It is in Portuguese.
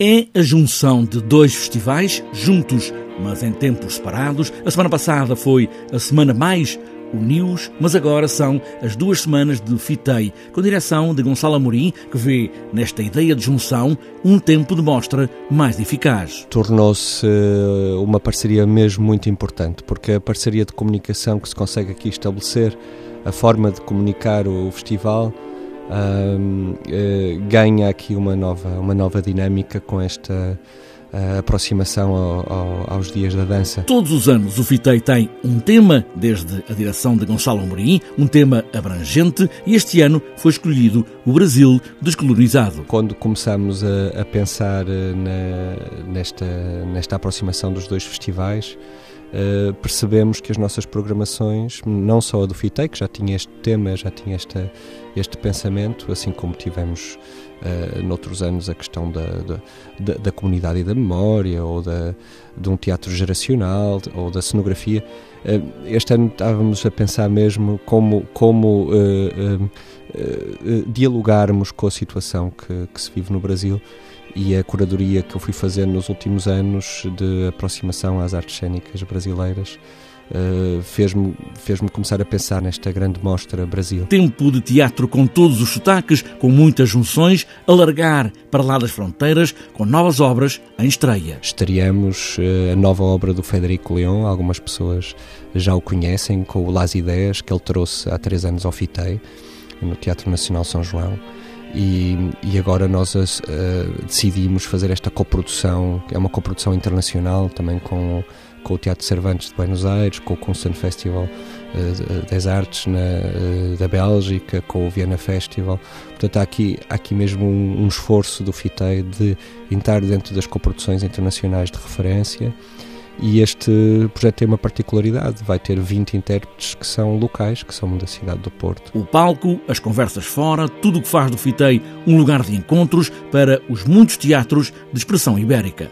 É a junção de dois festivais, juntos, mas em tempos separados. A semana passada foi a semana mais uniu-os, mas agora são as duas semanas de Fitei, com direção de Gonçalo Amorim, que vê nesta ideia de junção um tempo de mostra mais eficaz. Tornou-se eh, uma parceria mesmo muito importante, porque a parceria de comunicação que se consegue aqui estabelecer, a forma de comunicar o festival, ganha aqui uma nova, uma nova dinâmica com esta uh, aproximação ao, ao, aos dias da dança. Todos os anos o FITEI tem um tema, desde a direção de Gonçalo Amorim, um tema abrangente, e este ano foi escolhido o Brasil descolonizado. Quando começamos a, a pensar na, nesta, nesta aproximação dos dois festivais, Uh, percebemos que as nossas programações, não só a do FITEI, que já tinha este tema, já tinha esta, este pensamento, assim como tivemos uh, noutros anos a questão da, da, da, comunidade e da memória, ou da, de um teatro geracional, ou da cenografia, este ano estávamos a pensar mesmo como, como dialogarmos com a situação que, que se vive no Brasil e a curadoria que eu fui fazendo nos últimos anos de aproximação às artes cênicas brasileiras Uh, fez-me fez começar a pensar nesta grande mostra Brasil. Tempo de teatro com todos os sotaques, com muitas junções, alargar para lá das fronteiras, com novas obras em estreia. Estaríamos uh, a nova obra do Federico Leão, algumas pessoas já o conhecem, com o Las Ideias, que ele trouxe há três anos ao FITEI, no Teatro Nacional São João. E, e, agora nós uh, decidimos fazer esta coprodução, que é uma coprodução internacional também com, com o Teatro Cervantes de Buenos Aires, com o Constant Festival uh, das Artes na, uh, da Bélgica, com o Viena Festival. Portanto, há aqui, há aqui mesmo um, um esforço do FITEI de entrar dentro das coproduções internacionais de referência e este projeto tem uma particularidade, vai ter 20 intérpretes que são locais, que são da cidade do Porto. O palco, as conversas fora, tudo o que faz do Fitei um lugar de encontros para os muitos teatros de expressão ibérica.